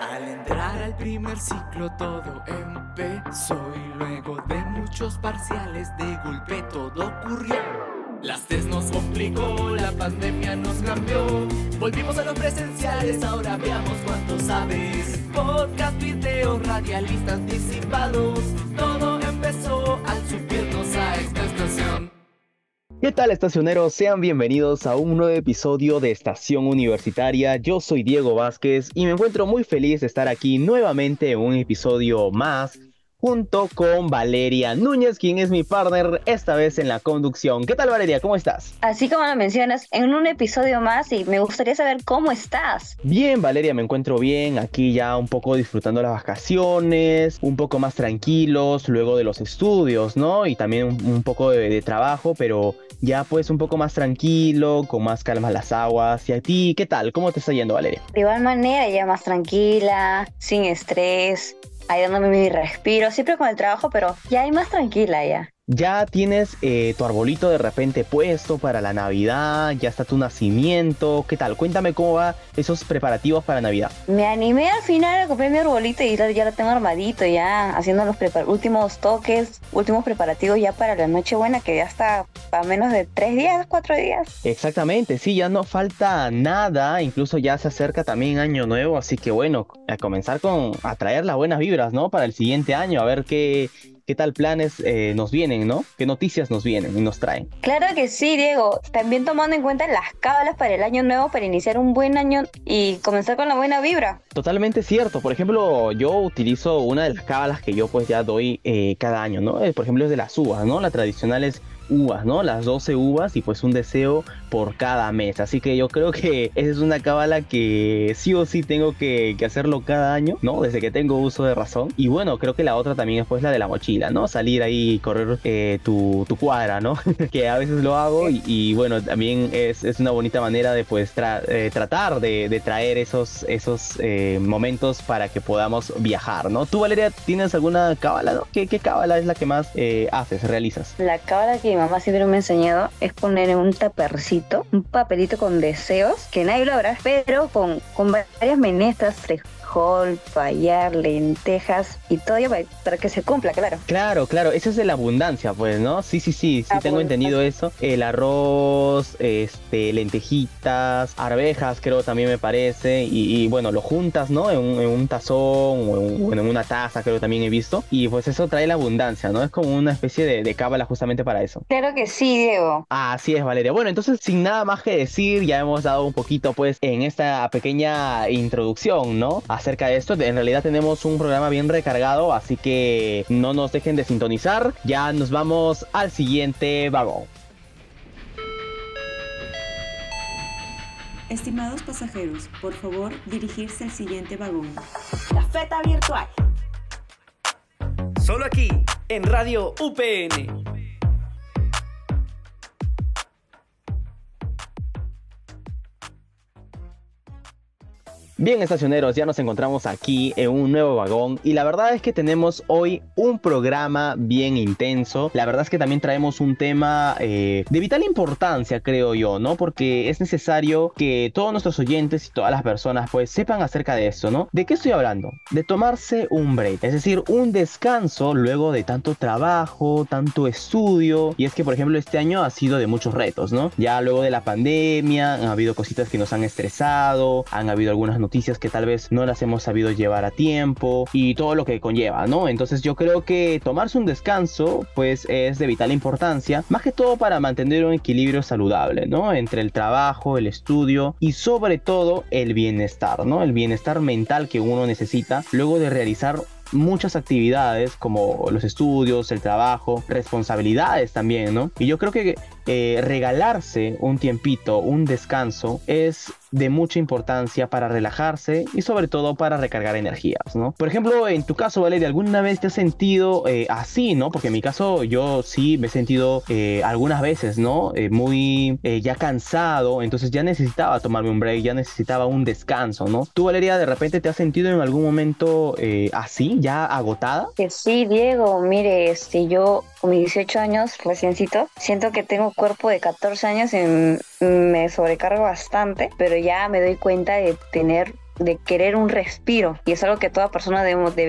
Al entrar al primer ciclo todo empezó y luego de muchos parciales de golpe todo ocurrió. Las test nos complicó, la pandemia nos cambió. Volvimos a los presenciales, ahora veamos cuánto sabes. Podcast, videos, radialistas anticipados. Todo empezó al estación. ¿Qué tal estacioneros? Sean bienvenidos a un nuevo episodio de Estación Universitaria. Yo soy Diego Vázquez y me encuentro muy feliz de estar aquí nuevamente en un episodio más junto con Valeria Núñez, quien es mi partner esta vez en la conducción. ¿Qué tal Valeria? ¿Cómo estás? Así como lo mencionas, en un episodio más y me gustaría saber cómo estás. Bien, Valeria, me encuentro bien, aquí ya un poco disfrutando las vacaciones, un poco más tranquilos luego de los estudios, ¿no? Y también un, poco de, de trabajo, pero ya pues un poco más tranquilo, con más calma las aguas. ¿Y a ti qué tal? ¿Cómo te está yendo, Valeria? De igual manera, ya más tranquila, sin estrés, ahí dándome mi respiro, siempre con el trabajo, pero ya hay más tranquila ya. Ya tienes eh, tu arbolito de repente puesto para la Navidad, ya está tu nacimiento. ¿Qué tal? Cuéntame cómo va esos preparativos para Navidad. Me animé al final a comprar mi arbolito y ya lo tengo armadito, ya haciendo los últimos toques, últimos preparativos ya para la Nochebuena, que ya está a menos de tres días, cuatro días. Exactamente, sí, ya no falta nada, incluso ya se acerca también Año Nuevo, así que bueno, a comenzar con a traer las buenas vibras, ¿no? Para el siguiente año, a ver qué qué tal planes eh, nos vienen, ¿no? ¿Qué noticias nos vienen y nos traen? Claro que sí, Diego. También tomando en cuenta las cábalas para el año nuevo, para iniciar un buen año y comenzar con la buena vibra. Totalmente cierto. Por ejemplo, yo utilizo una de las cábalas que yo pues ya doy eh, cada año, ¿no? Eh, por ejemplo, es de las uvas, ¿no? La tradicional es uvas, ¿no? Las 12 uvas y pues un deseo por cada mes. Así que yo creo que esa es una cábala que sí o sí tengo que, hacerlo cada año, ¿no? Desde que tengo uso de razón. Y bueno, creo que la otra también es pues la de la mochila, ¿no? Salir ahí y correr eh, tu, cuadra, ¿no? que a veces lo hago y, bueno, también es, una bonita manera de pues eh, tratar de, traer esos, esos eh, momentos para que podamos viajar, ¿no? ¿Tú, Valeria, tienes alguna cábala, ¿no? ¿Qué, qué cábala es la que más haces, realizas? La cábala que mamá siempre me ha enseñado es poner en un tapercito, un papelito con deseos, que nadie lo habrá, pero con, con varias menestras, frijol, fallar, lentejas y todo para, que se cumpla, claro. Claro, claro, eso es de la abundancia, pues, ¿no? Sí, sí, sí, sí, tengo entendido eso. El arroz, este, lentejitas, arvejas, creo también me parece, y, bueno, lo juntas, ¿no? En un, tazón o en, una taza, creo también he visto, y pues eso trae la abundancia, ¿no? Es como una especie de, de cábala justamente para eso. Claro que sí, Diego. Así es, Valeria. Bueno, entonces, sin nada más que decir, ya hemos dado un poquito, pues, en esta pequeña introducción, ¿no? Acerca de esto, en realidad tenemos un programa bien recargado, así que no nos dejen de sintonizar. Ya nos vamos al siguiente vagón. Estimados pasajeros, por favor dirigirse al siguiente vagón. La feta virtual. Solo aquí, en Radio UPN. Bien estacioneros, ya nos encontramos aquí en un nuevo vagón y la verdad es que tenemos hoy un programa bien intenso. La verdad es que también traemos un tema eh, de vital importancia, creo yo, ¿no? Porque es necesario que todos nuestros oyentes y todas las personas pues sepan acerca de esto, ¿no? ¿De qué estoy hablando? De tomarse un break, es decir, un descanso luego de tanto trabajo, tanto estudio. Y es que, por ejemplo, este año ha sido de muchos retos, ¿no? Ya luego de la pandemia han habido cositas que nos han estresado, han habido algunas noticias que tal vez no las hemos sabido llevar a tiempo y todo lo que conlleva, ¿no? Entonces yo creo que tomarse un descanso pues es de vital importancia, más que todo para mantener un equilibrio saludable, ¿no? Entre el trabajo, el estudio y sobre todo el bienestar, ¿no? El bienestar mental que uno necesita luego de realizar muchas actividades como los estudios, el trabajo, responsabilidades también, ¿no? Y yo creo que eh, regalarse un tiempito, un descanso, es de mucha importancia para relajarse y sobre todo para recargar energías, ¿no? Por ejemplo, en tu caso, Valeria, ¿alguna vez te has sentido eh, así, ¿no? Porque en mi caso yo sí me he sentido eh, algunas veces, ¿no? muy ya cansado, entonces ya necesitaba tomarme un break, ya necesitaba un descanso, ¿no? ¿Tú, Valeria, de repente te has sentido en algún momento así? ya agotada? Que sí, Diego, mire, este, yo con mis 18 años reciencito, siento que tengo cuerpo de 14 años y me sobrecargo bastante, pero ya me doy cuenta de tener de querer un respiro y es algo que toda persona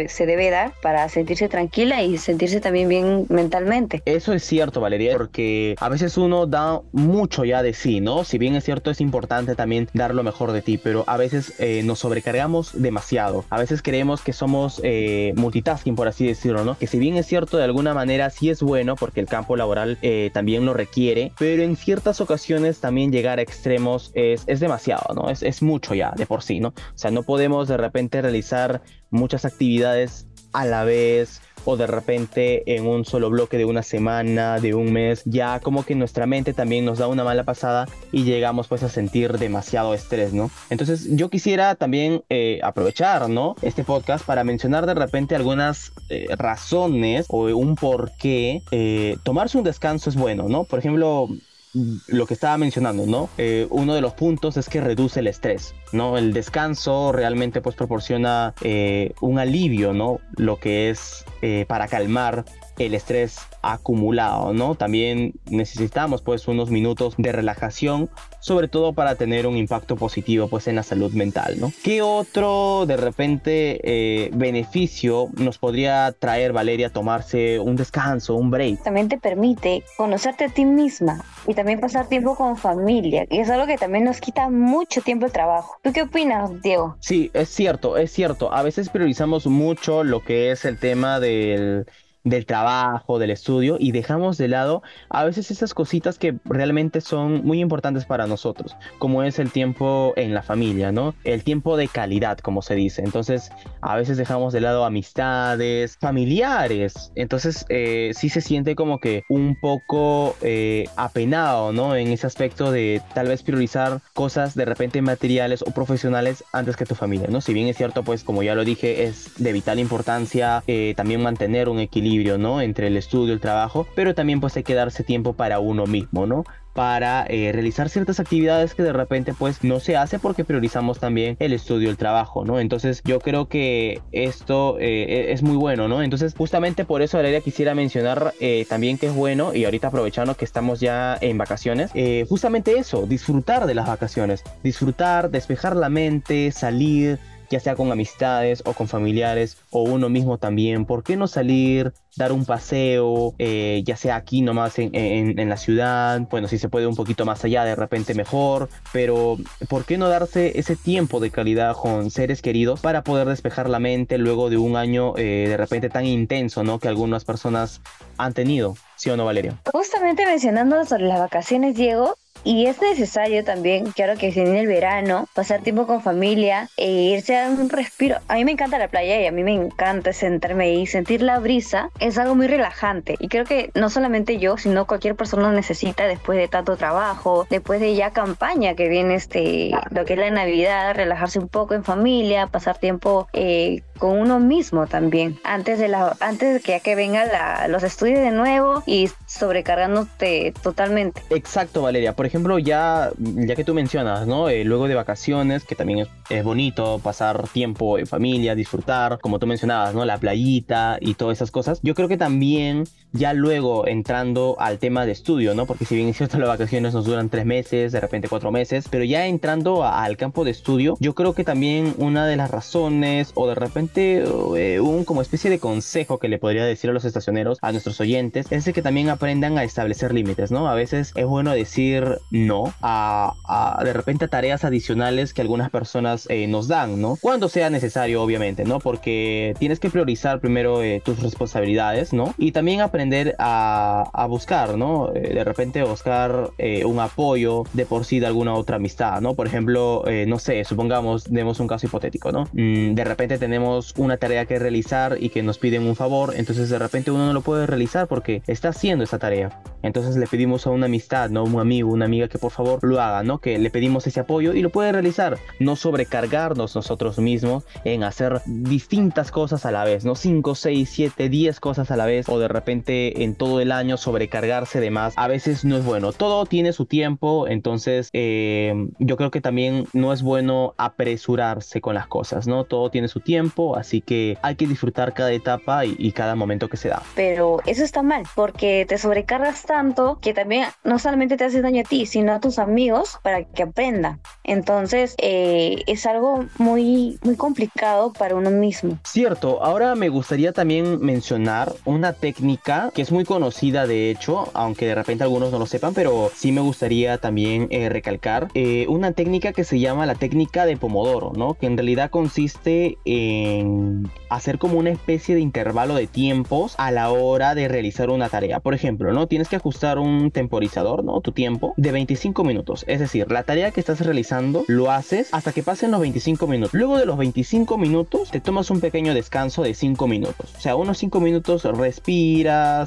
se debe dar para sentirse tranquila y sentirse también bien mentalmente. Eso es cierto, Valeria, porque a veces uno da mucho ya de sí, ¿no? Si bien es cierto, es importante también dar lo mejor de ti, pero a veces eh, nos sobrecargamos demasiado. A veces creemos que somos eh, multitasking, por así decirlo, ¿no? Que si bien es cierto, de alguna manera sí es bueno porque el campo laboral eh, también lo requiere, pero en ciertas ocasiones también llegar a extremos es, es demasiado, ¿no? Es, es mucho ya de por sí, ¿no? O sea, no podemos de repente realizar muchas actividades a la vez o de repente en un solo bloque de una semana, de un mes, ya como que nuestra mente también nos da una mala pasada y llegamos pues a sentir demasiado estrés, ¿no? Entonces yo quisiera también eh, aprovechar, ¿no? Este podcast para mencionar de repente algunas eh, razones o un por qué eh, tomarse un descanso es bueno, ¿no? Por ejemplo, lo que estaba mencionando, ¿no? Eh, uno de los puntos es que reduce el estrés, ¿no? El descanso realmente pues proporciona eh, un alivio, ¿no? Lo que es eh, para calmar el estrés acumulado, ¿no? También necesitamos pues unos minutos de relajación, sobre todo para tener un impacto positivo pues en la salud mental, ¿no? ¿Qué otro de repente eh, beneficio nos podría traer Valeria tomarse un descanso, un break? También te permite conocerte a ti misma y también pasar tiempo con familia, y es algo que también nos quita mucho tiempo de trabajo. ¿Tú qué opinas, Diego? Sí, es cierto, es cierto. A veces priorizamos mucho lo que es el tema del del trabajo, del estudio y dejamos de lado a veces esas cositas que realmente son muy importantes para nosotros, como es el tiempo en la familia, ¿no? El tiempo de calidad, como se dice. Entonces, a veces dejamos de lado amistades, familiares. Entonces, eh, sí se siente como que un poco eh, apenado, ¿no? En ese aspecto de tal vez priorizar cosas de repente materiales o profesionales antes que tu familia, ¿no? Si bien es cierto, pues como ya lo dije, es de vital importancia eh, también mantener un equilibrio ¿no? Entre el estudio el trabajo, pero también pues hay que darse tiempo para uno mismo, ¿no? para eh, realizar ciertas actividades que de repente pues no se hace porque priorizamos también el estudio, el trabajo, ¿no? Entonces yo creo que esto eh, e-, es muy bueno, ¿no? Entonces justamente por eso Valeria quisiera mencionar eh, también que es bueno y ahorita aprovechando que estamos ya en vacaciones, justamente eso, disfrutar de las vacaciones, disfrutar, despejar la mente, salir, ya sea con amistades o con familiares o uno mismo también. ¿Por qué no salir, dar un paseo, eh, ya sea aquí nomás en, en, la ciudad? Bueno, si se puede un poquito más allá, de repente mejor, pero ¿por qué no darse ese tiempo de calidad con seres queridos para poder despejar la mente luego de un año eh, de repente tan intenso, ¿no? Que algunas personas han tenido. ¿Sí o no, Valeria? Justamente mencionando sobre las vacaciones, Diego, y es necesario también, ahora que se viene el verano, pasar tiempo con familia e irse a un respiro. A mí me encanta la playa y a mí me encanta sentarme ahí, sentir la brisa. Es algo muy relajante. Y creo que no solamente yo, sino cualquier persona necesita después de tanto trabajo, después de ya campaña que viene este, lo que es la Navidad, relajarse un poco en familia, pasar tiempo eh, con uno mismo también. Antes de, la, antes de que ya que vengan los estudios de nuevo y sobrecargándote totalmente. Exacto, Valeria. Por ejemplo, ya, ya que tú mencionas, ¿no? Eh, luego de vacaciones, que también es, es, bonito pasar tiempo en familia, disfrutar, como tú mencionabas, ¿no? La playita y todas esas cosas. Yo creo que también ya luego entrando al tema de estudio, ¿no? Porque si bien es cierto las vacaciones nos duran tres meses, de repente cuatro meses, pero ya entrando al campo de estudio, yo creo que también una de las razones o de repente eh, un como especie de consejo que le podría decir a los estacioneros, a nuestros oyentes, es de que también aprendan a establecer límites, ¿no? A veces es bueno decir no a, de repente a tareas adicionales que algunas personas eh, nos dan, ¿no? Cuando sea necesario, obviamente, ¿no? Porque tienes que priorizar primero eh, tus responsabilidades, ¿no? Y también aprender a, buscar, ¿no? Eh, de repente buscar un apoyo de por sí de alguna otra amistad, ¿no? Por ejemplo, no sé, supongamos, demos un caso hipotético, ¿no? Mm, de repente tenemos una tarea que realizar y que nos piden un favor, entonces de repente uno no lo puede realizar porque está haciendo esa tarea. Entonces le pedimos a una amistad, ¿no? Un amigo, una amiga que por favor lo haga, ¿no? Que le pedimos ese apoyo y lo puede realizar. No sobrecargarnos nosotros mismos en hacer distintas cosas a la vez, ¿no? 5, 6, 7, 10 cosas a la vez o de repente repente en todo el año sobrecargarse de más a veces no es bueno. Todo tiene su tiempo, entonces eh, yo creo que también no es bueno apresurarse con las cosas, ¿no? Todo tiene su tiempo, así que hay que disfrutar cada etapa y, y cada momento que se da. Pero eso está mal, porque te sobrecargas tanto que también no solamente te hace daño a ti, sino a tus amigos para que aprendan. Entonces eh, es algo muy, muy complicado para uno mismo. Cierto, ahora me gustaría también mencionar una técnica que es muy conocida de hecho, aunque de repente algunos no lo sepan, pero sí me gustaría también eh, recalcar eh, una técnica que se llama la técnica de Pomodoro, ¿no? Que en realidad consiste en hacer como una especie de intervalo de tiempos a la hora de realizar una tarea. Por ejemplo, ¿no? Tienes que ajustar un temporizador, ¿no? Tu tiempo de 25 minutos. Es decir, la tarea que estás realizando lo haces hasta que pasen los 25 minutos. Luego de los 25 minutos te tomas un pequeño descanso de 5 minutos. O sea, unos 5 minutos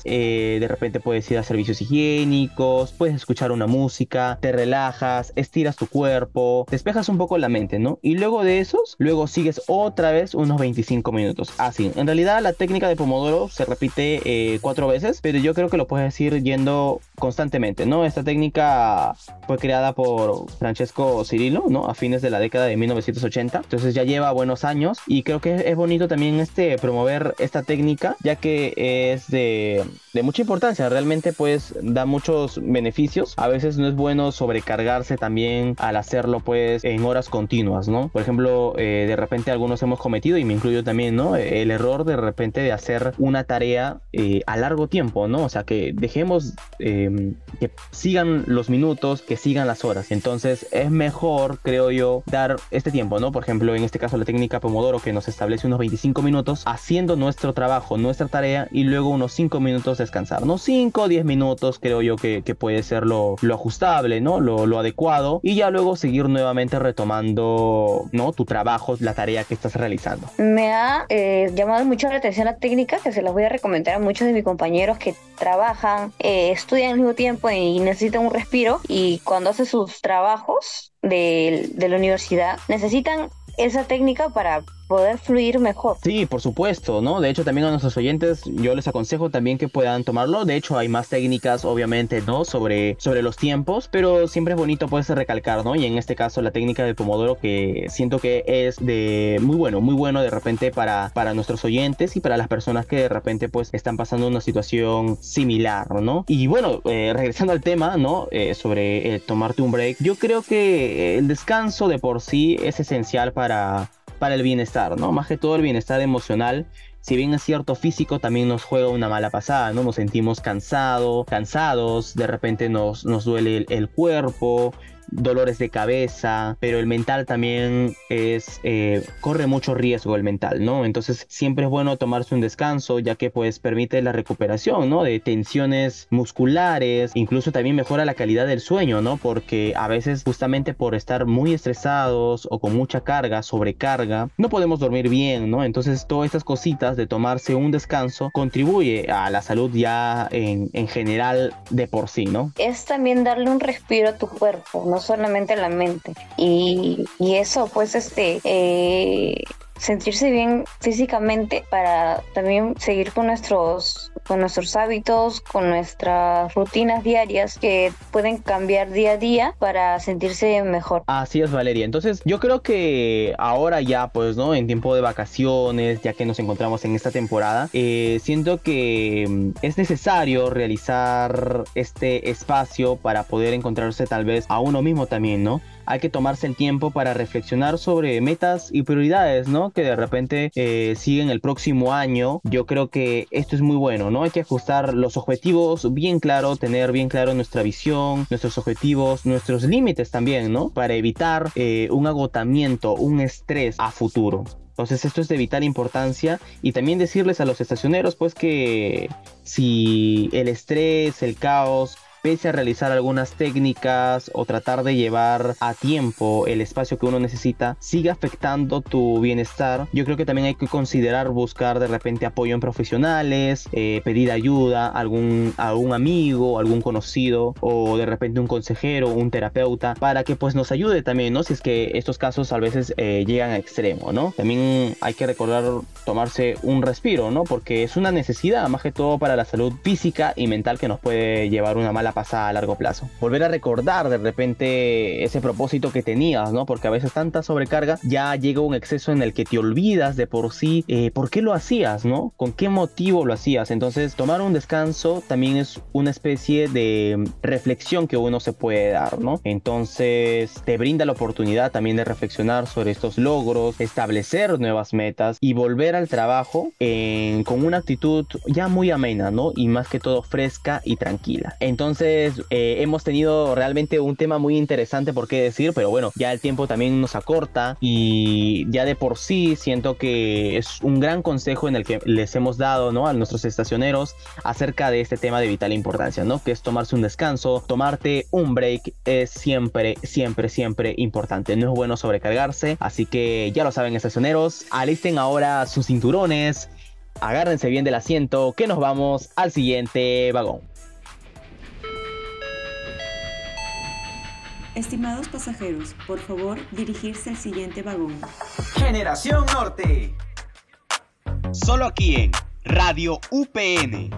eh, de repente puedes ir a servicios higiénicos, puedes escuchar una música, te relajas, estiras tu cuerpo, despejas un poco la mente, ¿no? Y luego de esos, luego sigues otra vez unos 25 minutos. Así, en realidad la técnica de Pomodoro se repite eh, cuatro veces, pero yo creo que lo puedes ir yendo constantemente, ¿no? Esta técnica fue creada por Francesco Cirillo, ¿no? A fines de la década de 1980. Entonces ya lleva buenos años y creo que es bonito también este promover esta técnica, ya que es de, de mucha importancia. Realmente pues da muchos beneficios. A veces no es bueno sobrecargarse también al hacerlo pues en horas continuas, ¿no? Por ejemplo, eh, de repente algunos hemos cometido, y me incluyo también, ¿no? El error de repente de hacer una tarea eh, a largo tiempo, ¿no? O sea, que dejemos eh, que sigan los minutos, que sigan las horas. Entonces es mejor, creo yo, dar este tiempo, ¿no? Por ejemplo, en este caso la técnica Pomodoro que nos establece unos 25 minutos haciendo nuestro trabajo, nuestra tarea y luego unos 5 minutos descansar, ¿no? 5 o 10 minutos creo yo que, que puede ser lo, lo ajustable, ¿no? Lo, lo, adecuado y ya luego seguir nuevamente retomando, ¿no? Tu trabajo, la tarea que estás realizando. Me ha eh, llamado mucho la atención la técnica que se las voy a recomendar a muchos de mis compañeros que trabajan, eh, estudian al mismo tiempo y necesitan un respiro y cuando hacen sus trabajos de, de la universidad necesitan esa técnica para poder fluir mejor. Sí, por supuesto, ¿no? De hecho, también a nuestros oyentes yo les aconsejo también que puedan tomarlo. De hecho, hay más técnicas, obviamente, ¿no? Sobre, sobre los tiempos, pero siempre es bonito pues recalcar, ¿no? Y en este caso la técnica del Pomodoro que siento que es de muy bueno, muy bueno de repente para, para nuestros oyentes y para las personas que de repente pues están pasando una situación similar, ¿no? Y bueno, eh, regresando al tema, ¿no? Eh, sobre eh, tomarte un break, yo creo que el descanso de por sí es esencial para para el bienestar, ¿no? Más que todo el bienestar emocional. Si bien es cierto físico, también nos juega una mala pasada, ¿no? Nos sentimos cansados, cansados, de repente nos, nos duele el, el cuerpo, dolores de cabeza, pero el mental también es, eh, corre mucho riesgo el mental, ¿no? Entonces siempre es bueno tomarse un descanso, ya que pues permite la recuperación, ¿no? De tensiones musculares, incluso también mejora la calidad del sueño, ¿no? Porque a veces justamente por estar muy estresados o con mucha carga, sobrecarga, no podemos dormir bien, ¿no? Entonces todas estas cositas de tomarse un descanso contribuye a la salud ya en, en general de por sí, ¿no? Es también darle un respiro a tu cuerpo, ¿no? Solamente la mente. Y, y eso, pues, este, eh, sentirse bien físicamente para también seguir con nuestros con nuestros hábitos, con nuestras rutinas diarias que pueden cambiar día a día para sentirse mejor. Así es, Valeria. Entonces, yo creo que ahora ya, pues, ¿no? En tiempo de vacaciones, ya que nos encontramos en esta temporada, eh, siento que mm, es necesario realizar este espacio para poder encontrarse tal vez a uno mismo también, ¿no? Hay que tomarse el tiempo para reflexionar sobre metas y prioridades, ¿no? Que de repente eh, siguen el próximo año. Yo creo que esto es muy bueno, ¿no? Hay que ajustar los objetivos bien claro, tener bien claro nuestra visión, nuestros objetivos, nuestros límites también, ¿no? Para evitar eh, un agotamiento, un estrés a futuro. Entonces esto es de vital importancia y también decirles a los estacioneros pues que si el estrés, el caos pese a realizar algunas técnicas o tratar de llevar a tiempo el espacio que uno necesita, sigue afectando tu bienestar, yo creo que también hay que considerar buscar de repente apoyo en profesionales, eh, pedir ayuda a algún, amigo, algún conocido o de repente un consejero, un terapeuta, para que pues nos ayude también, ¿no? Si es que estos casos a veces eh, llegan a extremo, ¿no? También hay que recordar tomarse un respiro, ¿no? Porque es una necesidad, más que todo para la salud física y mental que nos puede llevar una mala pasada a largo plazo. Volver a recordar de repente ese propósito que tenías, ¿no? Porque a veces tanta sobrecarga ya llega un exceso en el que te olvidas de por sí eh, por qué lo hacías, ¿no? ¿Con qué motivo lo hacías? Entonces, tomar un descanso también es una especie de reflexión que uno se puede dar, ¿no? Entonces, te brinda la oportunidad también de reflexionar sobre estos logros, establecer nuevas metas y volver al trabajo con una actitud ya muy amena, ¿no? Y más que todo fresca y tranquila. Entonces, eh, hemos tenido realmente un tema muy interesante por qué decir, pero bueno, ya el tiempo también nos acorta y ya de por sí siento que es un gran consejo en el que les hemos dado, ¿no? A nuestros estacioneros acerca de este tema de vital importancia, ¿no? Que es tomarse un descanso, tomarte un break es siempre, siempre, siempre importante. No es bueno sobrecargarse, así que ya lo saben estacioneros, alisten ahora sus cinturones, agárrense bien del asiento, que nos vamos al siguiente vagón. Estimados pasajeros, por favor dirigirse al siguiente vagón. Generación Norte. Solo aquí en Radio UPN.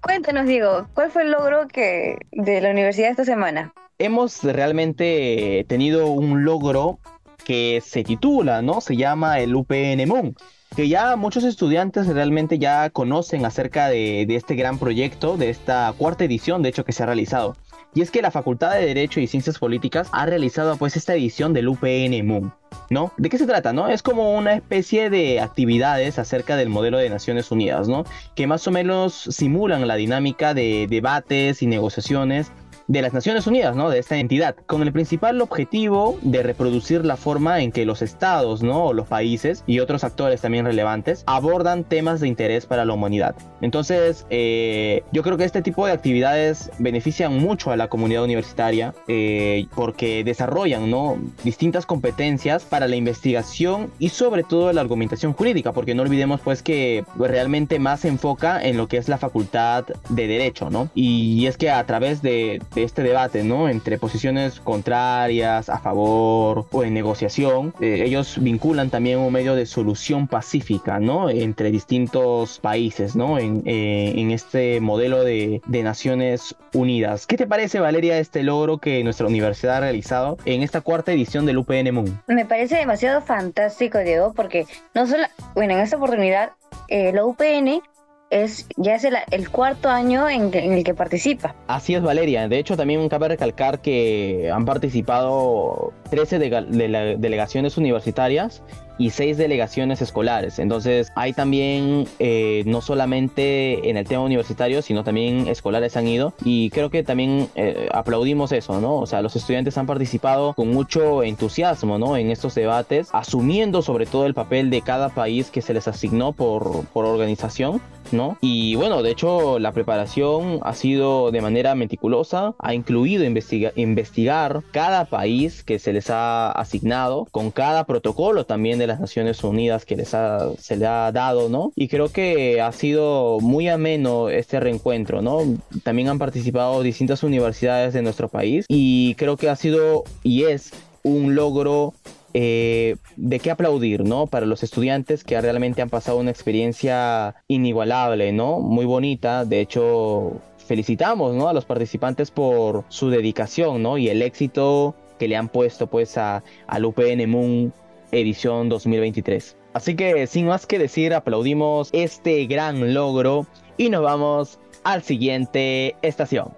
Cuéntanos, Diego, ¿cuál fue el logro que de la universidad esta semana? Hemos realmente tenido un logro que se titula, ¿no? Se llama el UPN Moon que ya muchos estudiantes realmente ya conocen acerca de, este gran proyecto, de esta cuarta edición, de hecho, que se ha realizado. Y es que la Facultad de Derecho y Ciencias Políticas ha realizado pues esta edición del UPN Moon. ¿No? ¿De qué se trata? ¿No? Es como una especie de actividades acerca del modelo de Naciones Unidas, ¿no? Que más o menos simulan la dinámica de debates y negociaciones de las Naciones Unidas, ¿no? De esta entidad, con el principal objetivo de reproducir la forma en que los estados, ¿no? O los países y otros actores también relevantes abordan temas de interés para la humanidad. Entonces, eh, yo creo que este tipo de actividades benefician mucho a la comunidad universitaria eh, porque desarrollan, ¿no? Distintas competencias para la investigación y sobre todo la argumentación jurídica, porque no olvidemos pues que realmente más se enfoca en lo que es la facultad de derecho, ¿no? Y es que a través de este debate, ¿no? Entre posiciones contrarias, a favor o en negociación, eh, ellos vinculan también un medio de solución pacífica, ¿no? Entre distintos países, ¿no? En, eh, este modelo de, de, Naciones Unidas. ¿Qué te parece, Valeria, este logro que nuestra universidad ha realizado en esta cuarta edición del UPN Moon? Me parece demasiado fantástico, Diego, porque no solo, bueno, en esta oportunidad, eh, la UPN es ya es el, cuarto año en, el que participa. Así es, Valeria. De hecho, también cabe recalcar que han participado 13 delegaciones universitarias y seis delegaciones escolares. Entonces hay también eh, no solamente en el tema universitario, sino también escolares han ido y creo que también eh, aplaudimos eso, ¿no? O sea, los estudiantes han participado con mucho entusiasmo, ¿no? En estos debates, asumiendo sobre todo el papel de cada país que se les asignó por, por organización. ¿no? Y bueno, de hecho la preparación ha sido de manera meticulosa, ha incluido investigar cada país que se les ha asignado, con cada protocolo también de las Naciones Unidas que les ha, se le ha dado, ¿no? Y creo que ha sido muy ameno este reencuentro, ¿no? También han participado distintas universidades de nuestro país y creo que ha sido y es un logro eh, de qué aplaudir, ¿no? Para los estudiantes que realmente han pasado una experiencia inigualable, ¿no? Muy bonita. De hecho, felicitamos, ¿no? A los participantes por su dedicación, ¿no? Y el éxito que le han puesto, pues, a, al UPN Moon edición 2023. Así que sin más que decir, aplaudimos este gran logro y nos vamos al siguiente estación.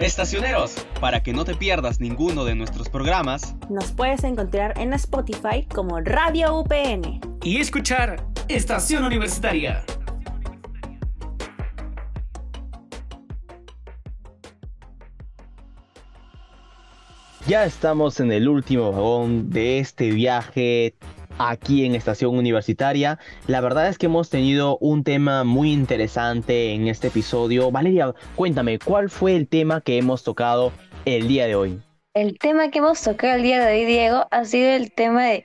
Estacioneros, para que no te pierdas ninguno de nuestros programas, nos puedes encontrar en Spotify como Radio UPN y escuchar Estación Universitaria. Ya estamos en el último vagón de este viaje aquí en Estación Universitaria. La verdad es que hemos tenido un tema muy interesante en este episodio. Valeria, cuéntame, ¿cuál fue el tema que hemos tocado el día de hoy? El tema que hemos tocado el día de hoy, Diego, ha sido el tema de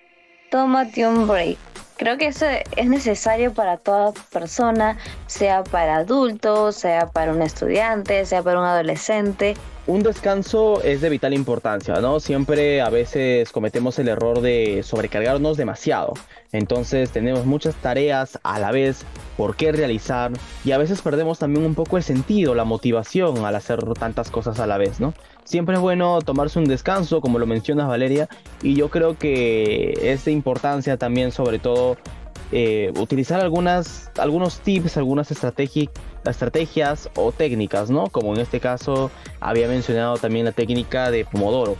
tómate un break. Creo que eso es necesario para toda persona, sea para adultos, sea para un estudiante, sea para un adolescente. Un descanso es de vital importancia, ¿no? Siempre a veces cometemos el error de sobrecargarnos demasiado. Entonces tenemos muchas tareas a la vez por qué realizar y a veces perdemos también un poco el sentido, la motivación al hacer tantas cosas a la vez, ¿no? Siempre es bueno tomarse un descanso, como lo mencionas Valeria, y yo creo que es de importancia también sobre todo eh, utilizar algunas, algunos tips, algunas estrategias o técnicas, ¿no? Como en este caso había mencionado también la técnica de Pomodoro.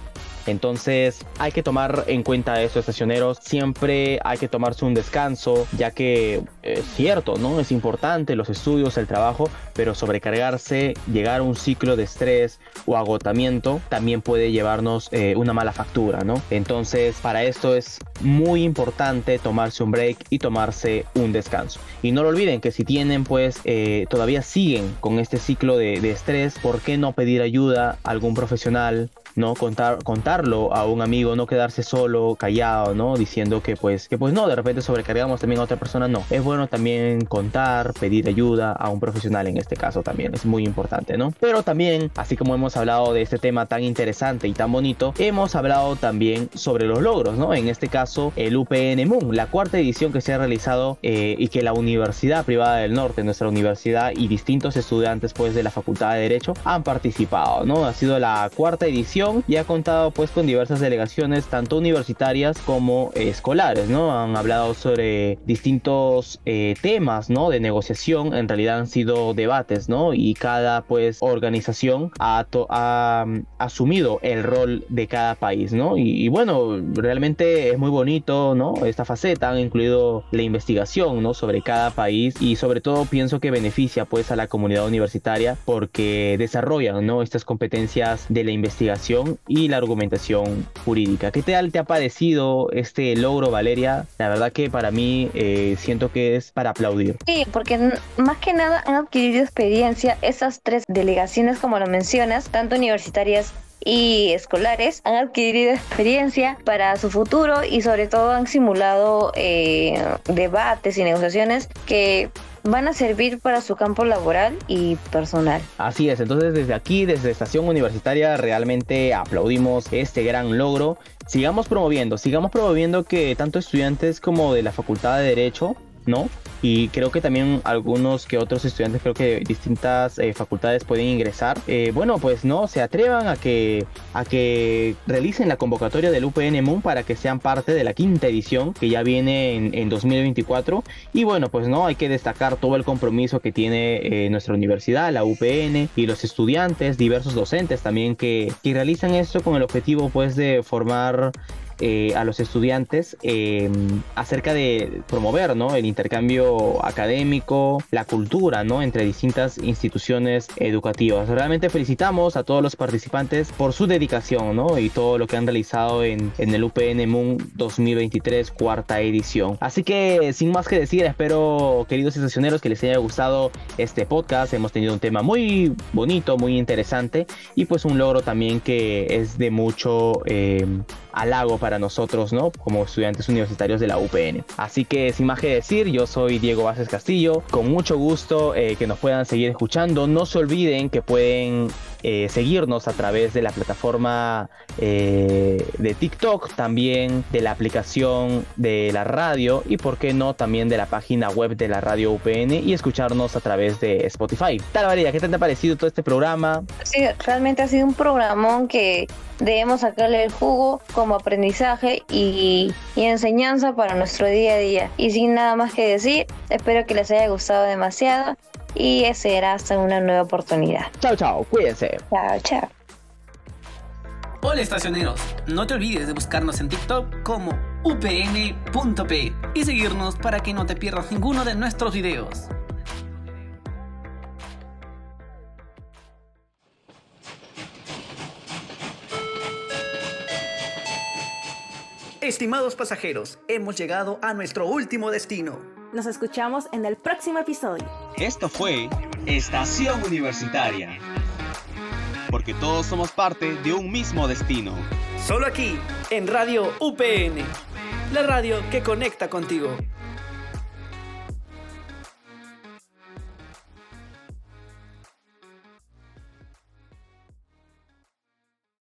Entonces hay que tomar en cuenta eso, estacioneros. Siempre hay que tomarse un descanso, ya que es cierto, ¿no? Es importante los estudios, el trabajo, pero sobrecargarse, llegar a un ciclo de estrés o agotamiento también puede llevarnos eh, una mala factura, ¿no? Entonces para esto es muy importante tomarse un break y tomarse un descanso. Y no lo olviden que si tienen pues eh, todavía siguen con este ciclo de, de estrés, ¿por qué no pedir ayuda a algún profesional? No contar contarlo a un amigo, no quedarse solo, callado, ¿no? Diciendo que pues que pues no, de repente sobrecargamos también a otra persona, no. Es bueno también contar, pedir ayuda a un profesional en este caso también, es muy importante, ¿no? Pero también, así como hemos hablado de este tema tan interesante y tan bonito, hemos hablado también sobre los logros, ¿no? En este caso, el UPN Moon, la cuarta edición que se ha realizado eh, y que la Universidad Privada del Norte, nuestra universidad y distintos estudiantes pues de la Facultad de Derecho han participado, ¿no? Ha sido la cuarta edición y ha contado pues con diversas delegaciones tanto universitarias como escolares, ¿no? Han hablado sobre distintos eh, temas, ¿no? De negociación, en realidad han sido debates, ¿no? Y cada pues organización ha, ha mm, asumido el rol de cada país, ¿no? Y, y, bueno, realmente es muy bonito, ¿no? Esta faceta han incluido la investigación, ¿no? Sobre cada país y sobre todo pienso que beneficia pues a la comunidad universitaria porque desarrollan, ¿no? Estas competencias de la investigación y la argumentación jurídica. ¿Qué tal te ha parecido este logro, Valeria? La verdad que para mí eh, siento que es para aplaudir. Sí, porque más que nada han adquirido experiencia esas tres delegaciones, como lo mencionas, tanto universitarias y escolares han adquirido experiencia para su futuro y sobre todo han simulado eh, debates y negociaciones que van a servir para su campo laboral y personal. Así es, entonces desde aquí, desde Estación Universitaria, realmente aplaudimos este gran logro. Sigamos promoviendo, sigamos promoviendo que tanto estudiantes como de la Facultad de Derecho, ¿no? y creo que también algunos que otros estudiantes, creo que distintas eh, facultades pueden ingresar. Eh, bueno, pues no, se atrevan a que, a que realicen la convocatoria del UPN Moon para que sean parte de la quinta edición que ya viene en, 2024. Y bueno, pues no, hay que destacar todo el compromiso que tiene eh, nuestra universidad, la UPN y los estudiantes, diversos docentes también que, que realizan esto con el objetivo pues de formar eh, a los estudiantes em, acerca de promover ¿no? el intercambio académico, la cultura ¿no? entre distintas instituciones educativas. Realmente felicitamos a todos los participantes por su dedicación ¿no? y todo lo que han realizado en, en el UPN Moon 2023 cuarta edición. Así que sin más que decir, espero queridos estacioneros que les haya gustado este podcast. Hemos tenido un tema muy bonito, muy interesante y pues un logro también que es de mucho em, halago para nosotros, ¿no? Como estudiantes universitarios de la UPN. Así que sin más que decir, yo soy Diego Vázquez Castillo. Con mucho gusto eh, que nos puedan seguir escuchando. No se olviden que pueden eh, seguirnos a través de la plataforma eh, de TikTok, también de la aplicación de la radio y por qué no también de la página web de la radio UPN y escucharnos a través de Spotify. Tal María, ¿qué te ha parecido todo este programa? Sí, realmente ha sido un programón que debemos sacarle el jugo como aprendizaje y, enseñanza para nuestro día a día. Y sin nada más que decir, espero que les haya gustado demasiado y será hasta una nueva oportunidad. Chao, chao, cuídense. Chao, chao. Hola estacioneros, no te olvides de buscarnos en TikTok como upn.p y seguirnos para que no te pierdas ninguno de nuestros videos. Estimados pasajeros, hemos llegado a nuestro último destino. Nos escuchamos en el próximo episodio. Esto fue Estación Universitaria. Porque todos somos parte de un mismo destino. Solo aquí, en Radio UPN, la radio que conecta contigo.